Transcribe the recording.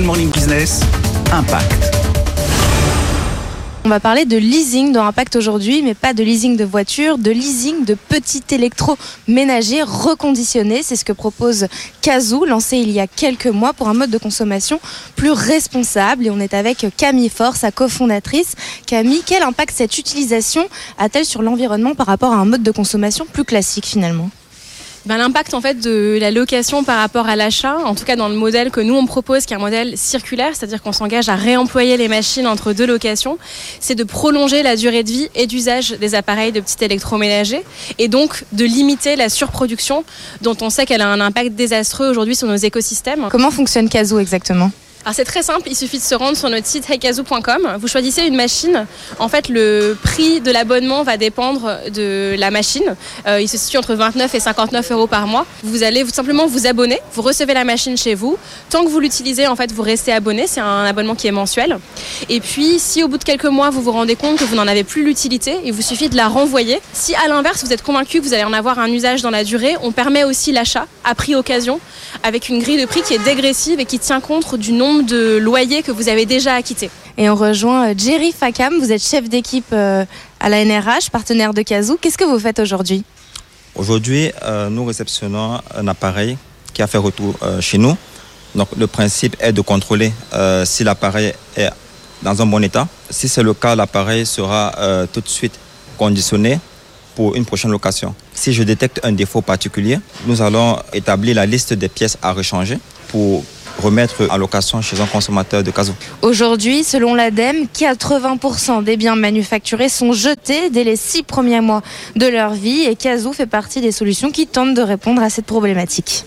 Good Morning Business, Impact. On va parler de leasing dans Impact aujourd'hui, mais pas de leasing de voitures, de leasing de petits électroménagers reconditionnés. C'est ce que propose Kazoo, lancé il y a quelques mois pour un mode de consommation plus responsable. Et on est avec Camille Force, sa cofondatrice. Camille, quel impact cette utilisation a-t-elle sur l'environnement par rapport à un mode de consommation plus classique finalement? Ben, L'impact en fait de la location par rapport à l'achat, en tout cas dans le modèle que nous on propose, qui est un modèle circulaire, c'est-à-dire qu'on s'engage à réemployer les machines entre deux locations, c'est de prolonger la durée de vie et d'usage des appareils de petits électroménagers et donc de limiter la surproduction dont on sait qu'elle a un impact désastreux aujourd'hui sur nos écosystèmes. Comment fonctionne Kazoo exactement? Alors c'est très simple, il suffit de se rendre sur notre site heikazoo.com. Vous choisissez une machine. En fait, le prix de l'abonnement va dépendre de la machine. Euh, il se situe entre 29 et 59 euros par mois. Vous allez simplement vous abonner. Vous recevez la machine chez vous. Tant que vous l'utilisez, en fait, vous restez abonné. C'est un abonnement qui est mensuel. Et puis, si au bout de quelques mois, vous vous rendez compte que vous n'en avez plus l'utilité, il vous suffit de la renvoyer. Si à l'inverse, vous êtes convaincu que vous allez en avoir un usage dans la durée, on permet aussi l'achat à prix occasion avec une grille de prix qui est dégressive et qui tient compte du nombre de loyers que vous avez déjà acquittés. Et on rejoint euh, Jerry Fakam, vous êtes chef d'équipe euh, à la NRH, partenaire de Kazoo. Qu'est-ce que vous faites aujourd'hui? Aujourd'hui, euh, nous réceptionnons un appareil qui a fait retour chez nous. Donc le principe est de contrôler si l'appareil est dans un bon état. Si c'est le cas, l'appareil sera tout de suite conditionné pour une prochaine location. Si je détecte un défaut particulier, nous allons établir la liste des pièces à rechanger pour remettre en location chez un consommateur de Kazoo. Aujourd'hui, selon l'ADEME, 80% des biens manufacturés sont jetés dès les six premiers mois de leur vie et Kazoo fait partie des solutions qui tentent de répondre à cette problématique.